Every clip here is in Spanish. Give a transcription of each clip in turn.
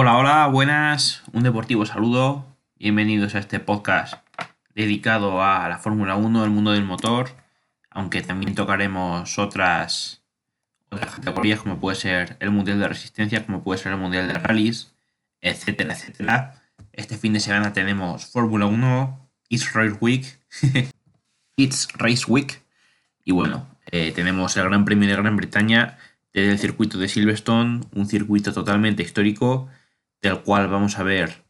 Hola, hola, buenas, un deportivo saludo. Bienvenidos a este podcast dedicado a la Fórmula 1, el mundo del motor, aunque también tocaremos otras, otras categorías como puede ser el Mundial de Resistencia, como puede ser el Mundial de Rallys, etcétera, etcétera. Este fin de semana tenemos Fórmula 1, It's Race Week, It's Race Week, y bueno, eh, tenemos el Gran Premio de Gran Bretaña desde el circuito de Silverstone, un circuito totalmente histórico del cual vamos a ver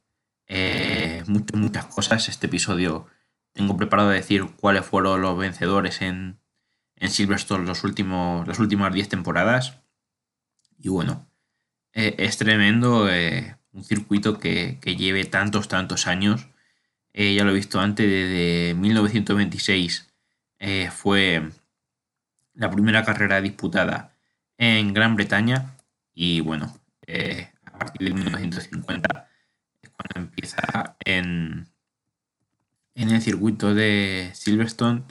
eh, muchas, muchas cosas. Este episodio tengo preparado decir cuáles fueron los vencedores en, en Silverstone los últimos, las últimas 10 temporadas. Y bueno, eh, es tremendo eh, un circuito que, que, lleve tantos, tantos años. ya lo he visto antes, desde 1926 fue la primera carrera disputada en Gran Bretaña. Y bueno, a partir de 1950 es cuando empieza en, en el circuito de Silverstone.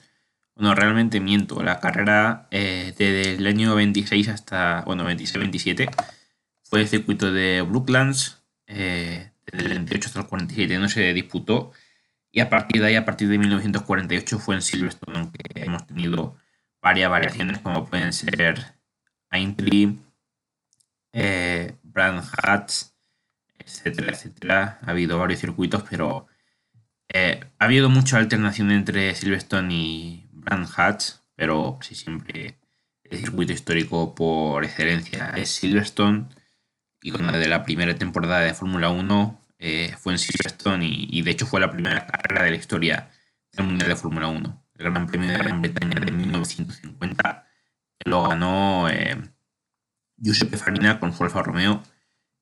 Bueno, realmente miento, la carrera eh, desde el año 26 hasta, bueno, 26-27 fue el circuito de Brooklands, eh, desde el 28 hasta el 47 no se disputó, y a partir de ahí, a partir de 1948 fue en Silverstone, aunque hemos tenido varias variaciones como pueden ser Aintree, eh, Brand Hats, etcétera, etcétera. Ha habido varios circuitos, pero eh, ha habido mucha alternación entre Silverstone y Brand Hats, pero sí siempre el circuito histórico por excelencia es Silverstone. Y con la de la primera temporada de Fórmula 1 eh, fue en Silverstone y, de hecho fue la primera carrera de la historia del Mundial de Fórmula 1. El Gran Premio de Gran Bretaña de 1950 lo ganó eh, Giuseppe Farina con su Romeo,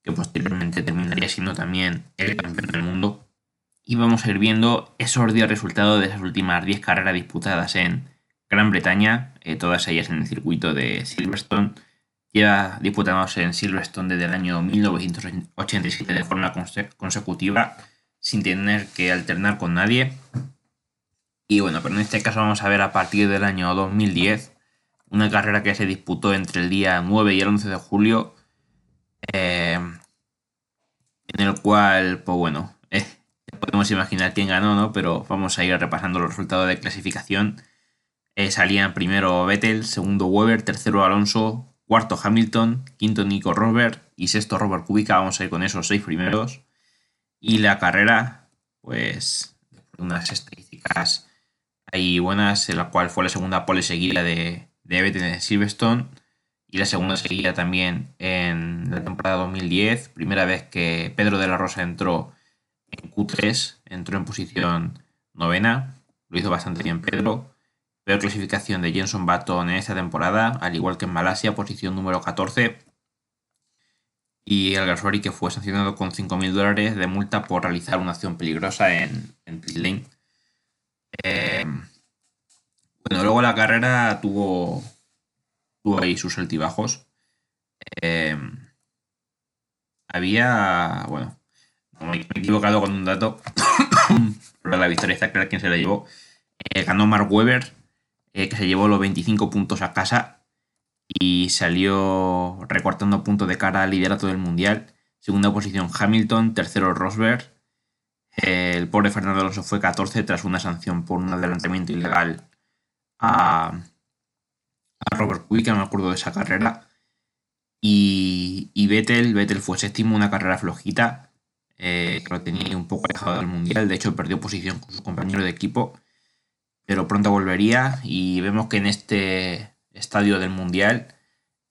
que posteriormente terminaría siendo también el campeón del mundo. Y vamos a ir viendo esos 10 resultados de esas últimas 10 carreras disputadas en Gran Bretaña, eh, todas ellas en el circuito de Silverstone. Ya disputados en Silverstone desde el año 1987 de forma consecutiva, sin tener que alternar con nadie. Y bueno, pero en este caso vamos a ver a partir del año 2010 una carrera que se disputó entre el día 9 y el 11 de julio, eh, en el cual, pues bueno, eh, podemos imaginar quién ganó, ¿no? Pero vamos a ir repasando los resultados de clasificación. Eh, salían primero Vettel, segundo Weber, tercero Alonso, cuarto Hamilton, quinto Nico Rosberg y sexto Robert Kubica. Vamos a ir con esos seis primeros. Y la carrera, pues, unas estadísticas ahí buenas, en la cual fue la segunda pole seguida de, de tener Silverstone y la segunda seguía también en la temporada 2010, primera vez que Pedro de la Rosa entró en Q3, entró en posición novena, lo hizo bastante bien Pedro. Peor clasificación de Jenson Button en esta temporada, al igual que en Malasia, posición número 14. Y el Gasori que fue sancionado con 5.000 dólares de multa por realizar una acción peligrosa en, en pit. Eh, bueno, luego la carrera tuvo, tuvo ahí sus altibajos. Em, había, bueno, me he equivocado con un dato, pero la victoria está clara quién se la llevó. Eh, ganó Mark Webber, eh, que se llevó los 25 puntos a casa y salió recortando puntos de cara al liderato del mundial. Segunda posición Hamilton, tercero Rosberg. el pobre Fernando Alonso fue 14 tras una sanción por un adelantamiento ilegal a, Robert Kubica, no me acuerdo de esa carrera. Y, y Vettel, Vettel fue séptimo, una carrera flojita, eh, lo tenía un poco alejado del mundial. De hecho, perdió posición con su compañero de equipo, pero pronto volvería. Y vemos que en este estadio del mundial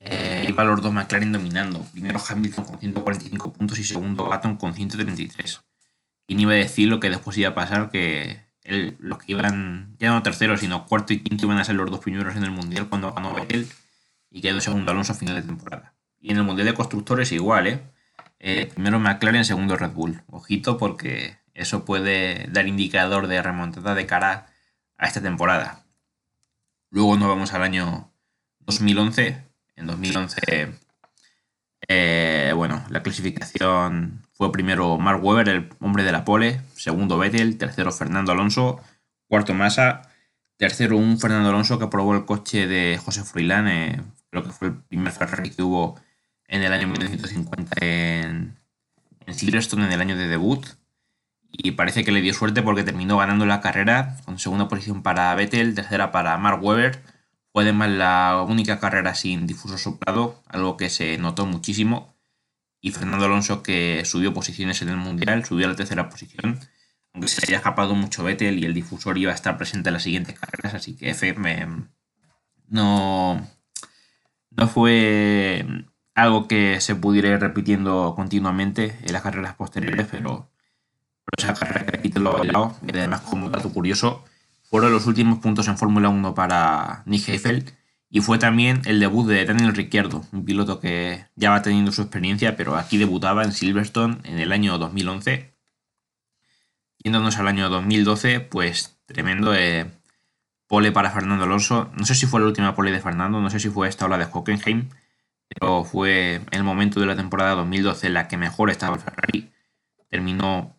eh, iba los dos McLaren dominando. Primero Hamilton con 145 puntos y segundo Baton con 133. Y ni iba a decir lo que después iba a pasar, que los que iban, ya no terceros, sino cuarto y quinto iban a ser los dos primeros en el Mundial cuando ganó Vettel y quedó segundo Alonso a final de temporada. Y en el Mundial de Constructores igual, ¿eh? ¿eh? primero McLaren, segundo Red Bull. Ojito porque eso puede dar indicador de remontada de cara a esta temporada. Luego nos vamos al año 2011. En 2011, eh, bueno, la clasificación fue primero Mark Webber, el hombre de la pole, segundo Vettel, tercero Fernando Alonso, cuarto Massa, tercero un Fernando Alonso que probó el coche de José Froilán, eh, creo que fue el primer Ferrari que hubo en el año 1950 en, en Silverstone en el año de debut. Y parece que le dio suerte porque terminó ganando la carrera con segunda posición para Vettel, tercera para Mark Webber. Fue además la única carrera sin difuso soplado, algo que se notó muchísimo. Y Fernando Alonso, que subió posiciones en el Mundial, subió a la tercera posición, aunque se había escapado mucho Vettel y el difusor iba a estar presente en las siguientes carreras, así que F no, no fue algo que se pudiera ir repitiendo continuamente en las carreras posteriores, pero, esa carrera que aquí te lo he y además como dato curioso, fueron los últimos puntos en Fórmula 1 para Nick Heifel y fue también el debut de Daniel Ricciardo, un piloto que ya va teniendo su experiencia, pero aquí debutaba en Silverstone en el año 2011. Yéndonos al año 2012, pues tremendo eh, pole para Fernando Alonso. No sé si fue la última pole de Fernando, no sé si fue esta o la de Hockenheim, pero fue el momento de la temporada 2012 en la que mejor estaba el Ferrari. Terminó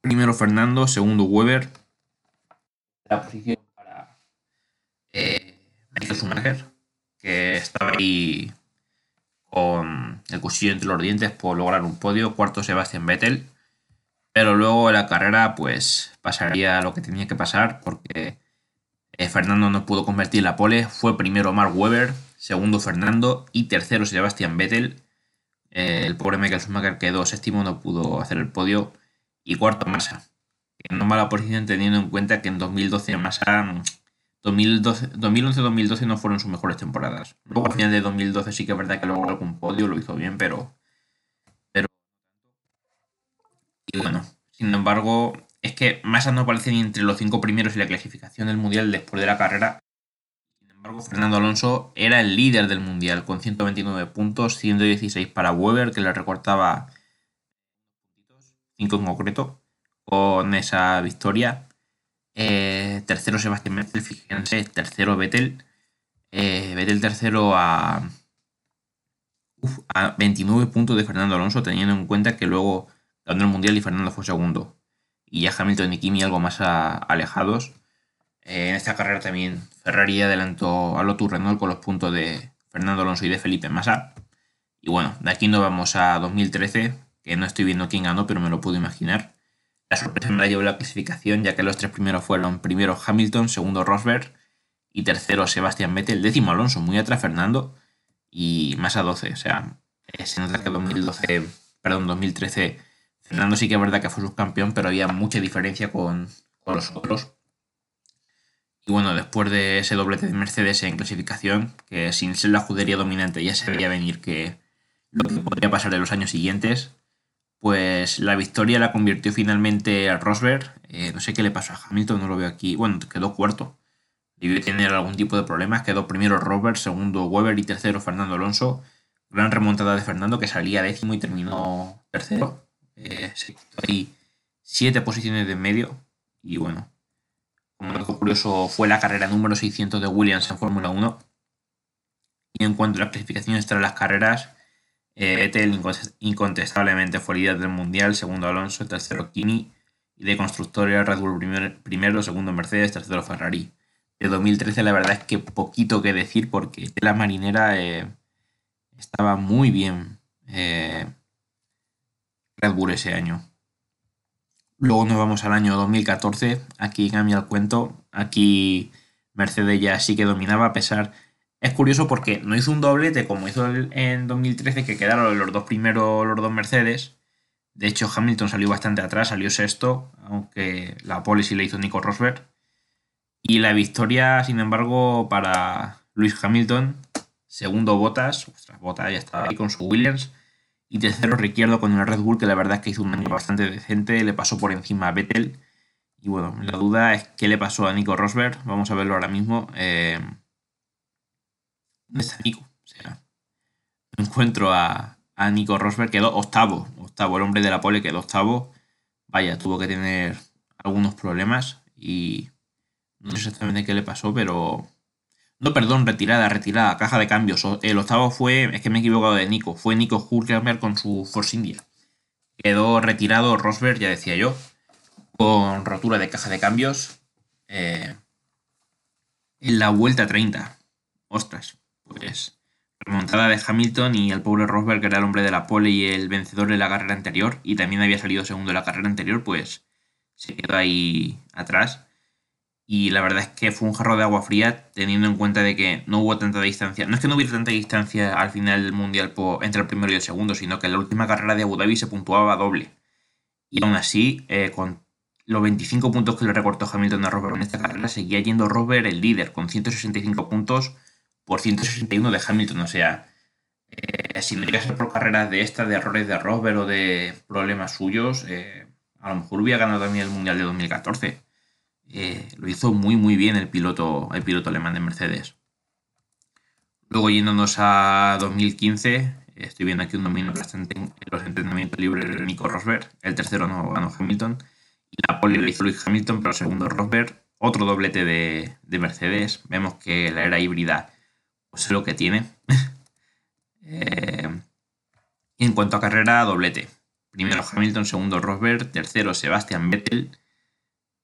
primero Fernando, segundo Weber. La posición para eh, Michael Schumacher, que estaba ahí con el cuchillo entre los dientes por lograr un podio. Cuarto Sebastián Vettel. Pero luego en la carrera, pues pasaría lo que tenía que pasar, porque eh, Fernando no pudo convertir la pole. Fue primero Mark Webber, segundo Fernando y tercero Sebastian Vettel. Eh, el pobre Michael Schumacher quedó séptimo, no pudo hacer el podio. Y cuarto Massa. En no mala posición teniendo en cuenta que en 2012 Massa 2011-2012 no fueron sus mejores temporadas. Luego al final de 2012 sí que es verdad que logró algún podio, lo hizo bien, pero... pero y bueno, sin embargo, es que Massa no aparece ni entre los cinco primeros en la clasificación del Mundial después de la carrera. Sin embargo, Fernando Alonso era el líder del Mundial con 129 puntos, 116 para Weber, que le recortaba 5 en concreto, con esa victoria. Eh, tercero Sebastián Vettel, fíjense, tercero Vettel. Eh, Vettel tercero a, a 29 puntos de Fernando Alonso, teniendo en cuenta que luego ganó el Mundial y Fernando fue segundo. Y ya Hamilton y Kimi algo más alejados. Eh, en esta carrera también Ferrari adelantó a Lotus Renault con los puntos de Fernando Alonso y de Felipe Massa. Y bueno, de aquí nos vamos a 2013, que no estoy viendo quién ganó, pero me lo puedo imaginar. La sorpresa me la llevó la clasificación, ya que los tres primeros fueron primero Hamilton, segundo Rosberg y tercero Sebastián Vettel, décimo Alonso, muy atrás Fernando y más a 12. O sea, se nota que 2012, perdón, 2013, Fernando sí que es verdad que fue subcampeón, pero había mucha diferencia con, con los otros. Y bueno, después de ese doblete de Mercedes en clasificación, que sin ser la judería dominante ya se veía venir que lo que podría pasar en los años siguientes, pues la victoria la convirtió finalmente a Rosberg. Eh, no sé qué le pasó a Hamilton, no lo veo aquí. Bueno, quedó cuarto. Debió tener algún tipo de problemas. Quedó primero Rosberg, segundo Weber y tercero Fernando Alonso. Gran remontada de Fernando que salía décimo y terminó tercero. Eh, ahí siete posiciones de medio. Y bueno, como curioso, fue la carrera número 600 de Williams en Fórmula 1. Y en cuanto a las clasificaciones tras las carreras, Vettel incontestablemente fue líder del mundial, segundo Alonso, tercero Kimi, y de constructores Red Bull primero, segundo Mercedes, tercero Ferrari. De 2013 la verdad es que poquito que decir porque la marinera eh, estaba muy bien eh, Red Bull ese año. Luego nos vamos al año 2014, aquí cambia el cuento, aquí Mercedes ya sí que dominaba a pesar es curioso porque no hizo un doblete como hizo en 2013, que quedaron los dos primeros, los dos Mercedes. De hecho, Hamilton salió bastante atrás, salió sexto, aunque la pole sí le hizo Nico Rosberg. Y la victoria, sin embargo, para Luis Hamilton, segundo Botas, ostras, Botas ya estaba ahí con su Williams. Y tercero Ricciardo con el Red Bull, que la verdad es que hizo un año bastante decente, le pasó por encima a Vettel. Y bueno, la duda es qué le pasó a Nico Rosberg, vamos a verlo ahora mismo. Eh, ¿Dónde está Nico? O sea, no encuentro a, a Nico Rosberg, quedó octavo. Octavo, el hombre de la pole quedó octavo. Vaya, tuvo que tener algunos problemas y no sé exactamente qué le pasó, pero. No, perdón, retirada, retirada, caja de cambios. El octavo fue, es que me he equivocado de Nico, fue Nico Hulkenberg con su Force India. Quedó retirado Rosberg, ya decía yo, con rotura de caja de cambios eh, en la vuelta 30. Ostras, pues remontada de Hamilton y el pobre Rosberg, que era el hombre de la pole y el vencedor de la carrera anterior, y también había salido segundo de la carrera anterior, pues se quedó ahí atrás. Y la verdad es que fue un jarro de agua fría, teniendo en cuenta de que no hubo tanta distancia. No es que no hubiera tanta distancia al final del mundial entre el primero y el segundo, sino que en la última carrera de Abu Dhabi se puntuaba doble. Y aún así, eh, con los 25 puntos que le recortó Hamilton a Rosberg en esta carrera, seguía yendo Rosberg el líder, con 165 puntos por 161 de Hamilton. O sea, eh, si no llegase por carreras de esta, de errores de Rosberg o de problemas suyos, eh, a lo mejor hubiera ganado también el Mundial de 2014. Eh, lo hizo muy muy bien el piloto, el piloto alemán de Mercedes. Luego yéndonos a 2015, estoy viendo aquí un dominio bastante en los entrenamientos libres de Nico Rosberg. El tercero no ganó Hamilton. Y la pole lo hizo Luis Hamilton, pero el segundo Rosberg. Otro doblete de, de Mercedes. Vemos que la era híbrida pues lo que tiene. Eh, en cuanto a carrera, doblete. Primero Hamilton, segundo Rosberg, tercero Sebastián Vettel.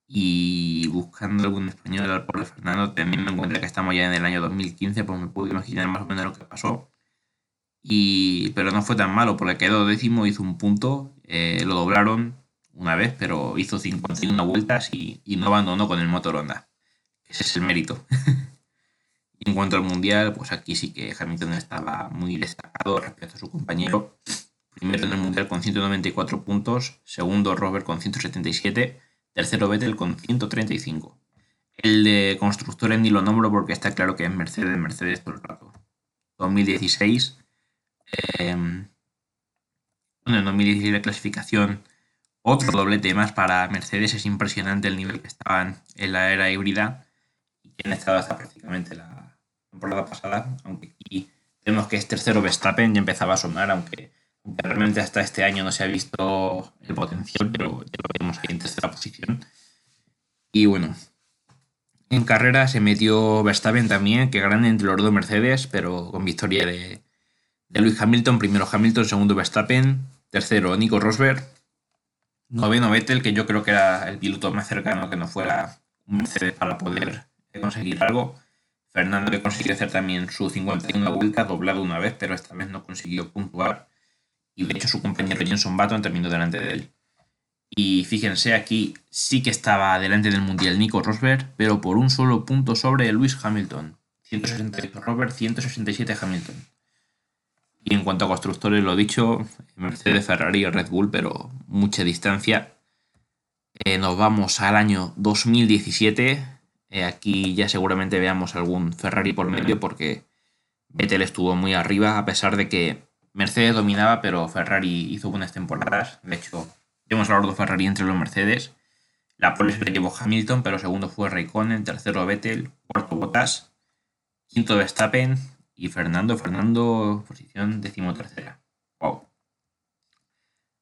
Y buscando algún español al pobre Fernando, teniendo en cuenta que estamos ya en el año 2015, pues me puedo imaginar más o menos lo que pasó. Y, pero no fue tan malo, porque quedó décimo, hizo un punto, eh, lo doblaron una vez, pero hizo 51 vueltas y, y no abandonó con el motor Honda. Ese es el mérito. en cuanto al mundial, pues aquí sí que Hamilton estaba muy destacado respecto a su compañero. Primero en el mundial con 194 puntos, segundo Robert con 177, tercero Vettel con 135. El de constructores ni lo nombro porque está claro que es Mercedes, Mercedes todo el rato. 2016. Em, bueno, en 2016 la clasificación, otro doblete más para Mercedes. Es impresionante el nivel que estaban en la era híbrida y que han estado hasta prácticamente la, temporada pasada, aunque aquí vemos que es tercero Verstappen, ya empezaba a sonar, aunque, realmente hasta este año no se ha visto el potencial, pero ya lo vemos ahí en tercera posición. Y bueno, en carrera se metió Verstappen también, que grande entre los dos Mercedes, pero con victoria de, de Lewis Hamilton, primero Hamilton, segundo Verstappen, tercero Nico Rosberg, noveno Vettel, que yo creo que era el piloto más cercano que no fuera un Mercedes para poder conseguir algo. Fernando que consiguió hacer también su 51 vuelta, doblado una vez, pero esta vez no consiguió puntuar. Y de hecho su compañero Jenson Button terminó delante de él. Y fíjense, aquí sí que estaba delante del Mundial Nico Rosberg, pero por un solo punto sobre Lewis Hamilton. 168 Rosberg, 167 Hamilton. Y en cuanto a constructores, lo dicho, Mercedes, Ferrari y Red Bull, pero mucha distancia. Eh, nos vamos al año 2017 eh, aquí ya seguramente veamos algún Ferrari por medio porque Vettel estuvo muy arriba a pesar de que Mercedes dominaba, pero Ferrari hizo buenas temporadas. De hecho, hemos hablado de Ferrari entre los Mercedes. La pole se llevó Hamilton, pero segundo fue Raikkonen, tercero Vettel, cuarto Bottas, quinto Verstappen y Fernando. Fernando, posición decimotercera. Wow.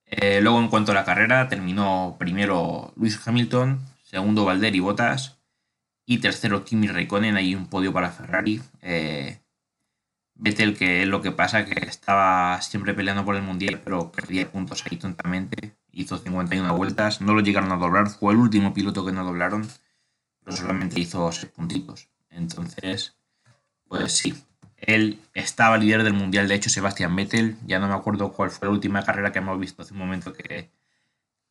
Eh, luego, en cuanto a la carrera, terminó primero Luis Hamilton, segundo Valtteri Bottas, y tercero, Kimi Raikkonen, ahí un podio para Ferrari. Eh, Vettel, que es lo que pasa, que estaba siempre peleando por el Mundial, pero perdía puntos ahí tontamente. Hizo 51 vueltas, no lo llegaron a doblar, fue el último piloto que no doblaron, pero solamente hizo 6 puntitos. Entonces, pues sí, él estaba líder del Mundial, de hecho, Sebastián Vettel, ya no me acuerdo cuál fue la última carrera que hemos visto hace un momento que,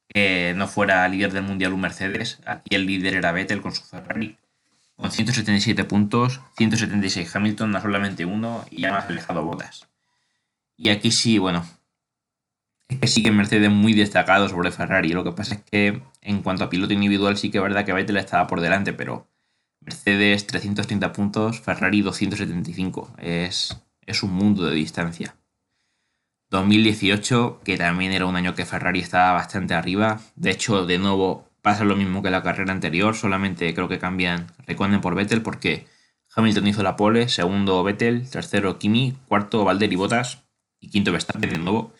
que no fuera líder del Mundial un Mercedes. Aquí el líder era Vettel con su Ferrari con 177 puntos, 176 Hamilton, no solamente uno, y ya más alejado bodas. Y aquí sí, bueno, es que sí que Mercedes muy destacado sobre Ferrari. Lo que pasa es que en cuanto a piloto individual sí que es verdad que Vettel estaba por delante, pero Mercedes 330 puntos, Ferrari 275. Es, es un mundo de distancia. 2018, que también era un año que Ferrari estaba bastante arriba. De hecho, de nuevo pasa lo mismo que la carrera anterior, solamente creo que cambian Reconen por Vettel porque Hamilton hizo la pole, segundo Vettel, tercero Kimi, cuarto Valder y Bottas y quinto Verstappen de nuevo.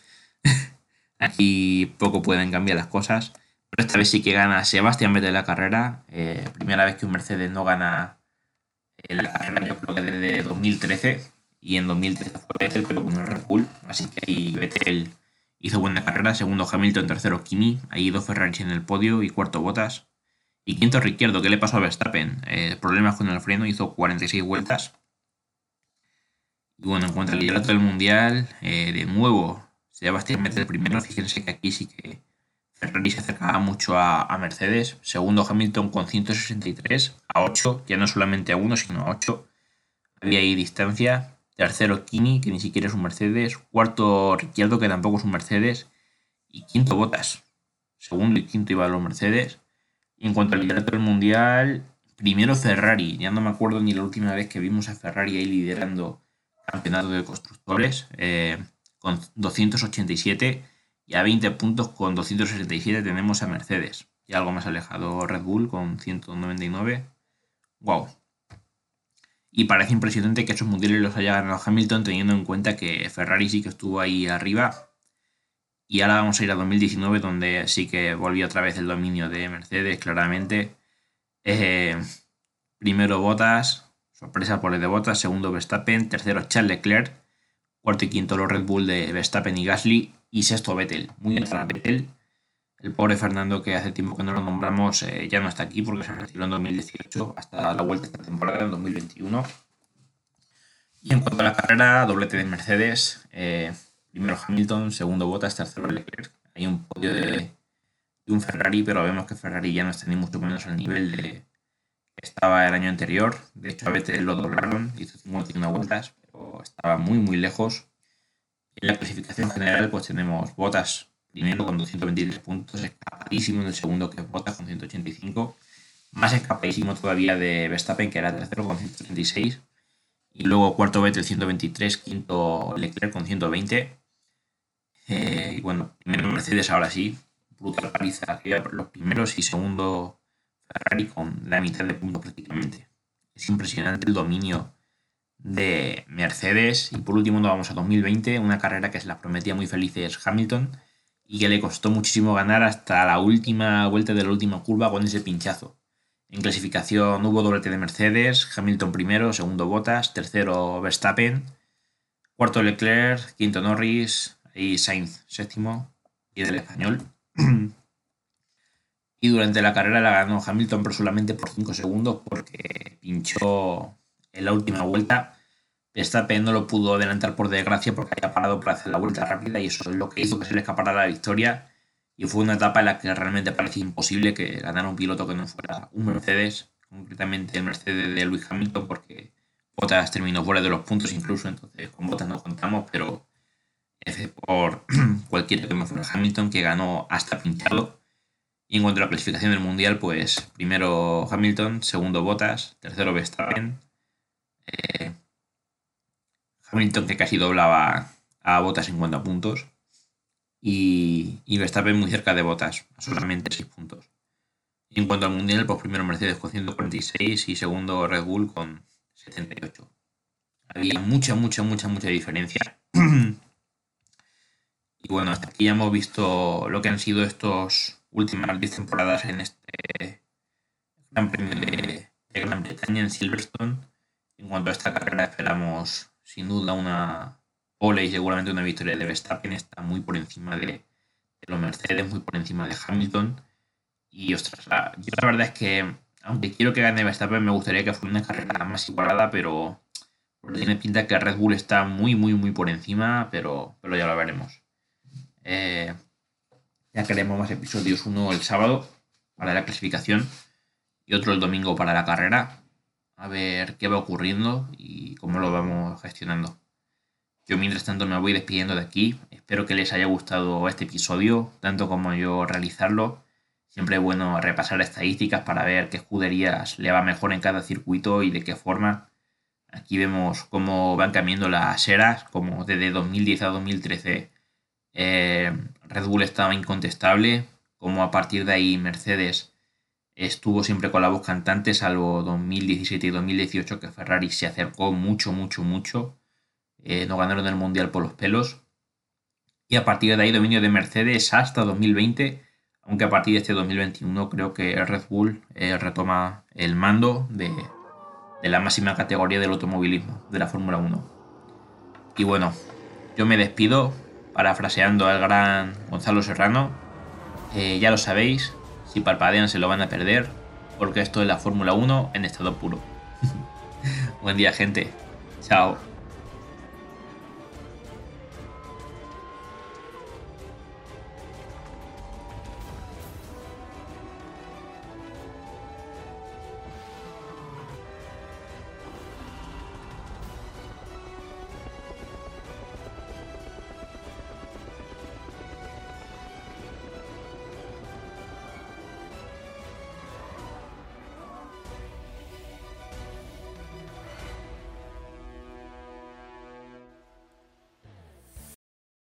Aquí poco pueden cambiar las cosas, pero esta vez sí que gana Sebastián Vettel la carrera, eh, primera vez que un Mercedes no gana la carrera yo creo que desde 2013 y en 2013 fue Vettel pero con el Red Bull, así que ahí Vettel Hizo buena carrera, segundo Hamilton, tercero Kimi, ahí dos Ferrari en el podio y cuarto Bottas. Y quinto Ricciardo, ¿qué le pasó a Verstappen? Eh, problemas con el freno, hizo 46 vueltas. Y bueno, en cuanto al liderato del mundial, eh, de nuevo, Sebastián Vettel primero. Fíjense que aquí sí que Ferrari se acercaba mucho a, a, Mercedes. Segundo Hamilton con 163 a 8, ya no solamente a 1, sino a 8. Había ahí distancia. Tercero Kini, que ni siquiera es un Mercedes. Cuarto Ricciardo, que tampoco es un Mercedes. Y quinto Botas. Segundo y quinto iban los Mercedes. Y en cuanto al liderato del mundial, primero Ferrari. Ya no me acuerdo ni la última vez que vimos a Ferrari ahí liderando campeonato de constructores eh, con 287 y a 20 puntos con 267 tenemos a Mercedes y algo más alejado Red Bull con 199. Wow. Y parece impresionante que esos mundiales los haya ganado Hamilton teniendo en cuenta que Ferrari sí que estuvo ahí arriba. Y ahora vamos a ir a 2019 donde sí que volvió otra vez el dominio de Mercedes claramente. Eh, primero Botas, Sorpresa por el de Bottas, segundo Verstappen, tercero Charles Leclerc, cuarto y quinto los Red Bull de Verstappen y Gasly y sexto Vettel. Muy para Vettel. El pobre Fernando que hace tiempo que no lo nombramos eh, ya no está aquí porque se retiró en 2018 hasta la vuelta de esta temporada en 2021. Y en cuanto a la carrera, doblete de Mercedes. Eh, primero Hamilton, segundo Bottas, tercero Leclerc. Hay un podio de, un Ferrari, pero vemos que Ferrari ya no está ni mucho menos al nivel de, estaba el año anterior. De hecho, a veces lo doblaron, hizo 51 vueltas, pero estaba muy, muy lejos. En la clasificación general, pues tenemos Botas primero con 223 puntos, escapadísimo. En el segundo que Botas con 185, más escapadísimo todavía de Verstappen, que era tercero con 136, y luego cuarto Vettel 123, quinto Leclerc con 120. Eh, y bueno, primero Mercedes ahora sí, brutal paliza, los primeros. Y segundo Ferrari con la mitad de puntos prácticamente. Es impresionante el dominio de Mercedes. Y por último nos vamos a 2020, una carrera que se la prometía muy felices Hamilton y que le costó muchísimo ganar hasta la última vuelta de la última curva con ese pinchazo. En clasificación hubo doblete de Mercedes, Hamilton primero, segundo Bottas, tercero Verstappen, cuarto Leclerc, quinto Norris y Sainz séptimo y del español. Y durante la carrera la ganó Hamilton, pero solamente por 5 segundos porque pinchó en la última vuelta. Verstappen no lo pudo adelantar por desgracia porque había parado para hacer la vuelta rápida y eso es lo que hizo que se le escapara la victoria. Y fue una etapa en la que realmente parecía imposible que ganara un piloto que no fuera un Mercedes, concretamente el Mercedes de Lewis Hamilton, porque Bottas terminó fuera de los puntos incluso, entonces con Bottas no contamos, pero por cualquier que me fuera Hamilton que ganó hasta pincharlo y en cuanto a la clasificación del Mundial, pues primero Hamilton, segundo Bottas, tercero Verstappen. Eh, Hamilton que casi doblaba a Bottas en cuanto a puntos. Y, y Verstappen muy cerca de Bottas, a solamente 6 puntos. En cuanto al Mundial, pues primero Mercedes con 146 y segundo Red Bull con 78. Había mucha, mucha, mucha, mucha diferencia. y bueno, hasta aquí ya hemos visto lo que han sido estos últimas 10 temporadas en este Gran Premio de, Gran Bretaña en Silverstone. En cuanto a esta carrera esperamos sin duda una pole y seguramente una victoria de Verstappen. Está muy por encima de, los Mercedes, muy por encima de Hamilton. Y ostras, la, yo la verdad es que aunque quiero que gane Verstappen, me gustaría que fuera una carrera más igualada, pero tiene pinta que Red Bull está muy, muy, muy por encima, pero, pero ya lo veremos. Eh, ya queremos más episodios, uno el sábado para la clasificación y otro el domingo para la carrera. A ver qué va ocurriendo y cómo lo vamos gestionando. Yo mientras tanto me voy despidiendo de aquí. Espero que les haya gustado este episodio, tanto como yo realizarlo. Siempre es bueno repasar estadísticas para ver qué escuderías le va mejor en cada circuito y de qué forma. Aquí vemos cómo van cambiando las eras, como desde 2010 a 2013 eh, Red Bull estaba incontestable, como a partir de ahí Mercedes estuvo siempre con la voz cantante, salvo 2017 y 2018 que Ferrari se acercó mucho, mucho, mucho. Eh, no ganaron el Mundial por los pelos. Y a partir de ahí dominio de Mercedes hasta 2020, aunque a partir de este 2021 creo que Red Bull eh, retoma el mando de, de la máxima categoría del automovilismo, de la Fórmula 1. Y bueno, yo me despido, parafraseando al gran Gonzalo Serrano, eh, ya lo sabéis, si parpadean se lo van a perder, porque esto es la Fórmula 1 en estado puro. Buen día gente, chao.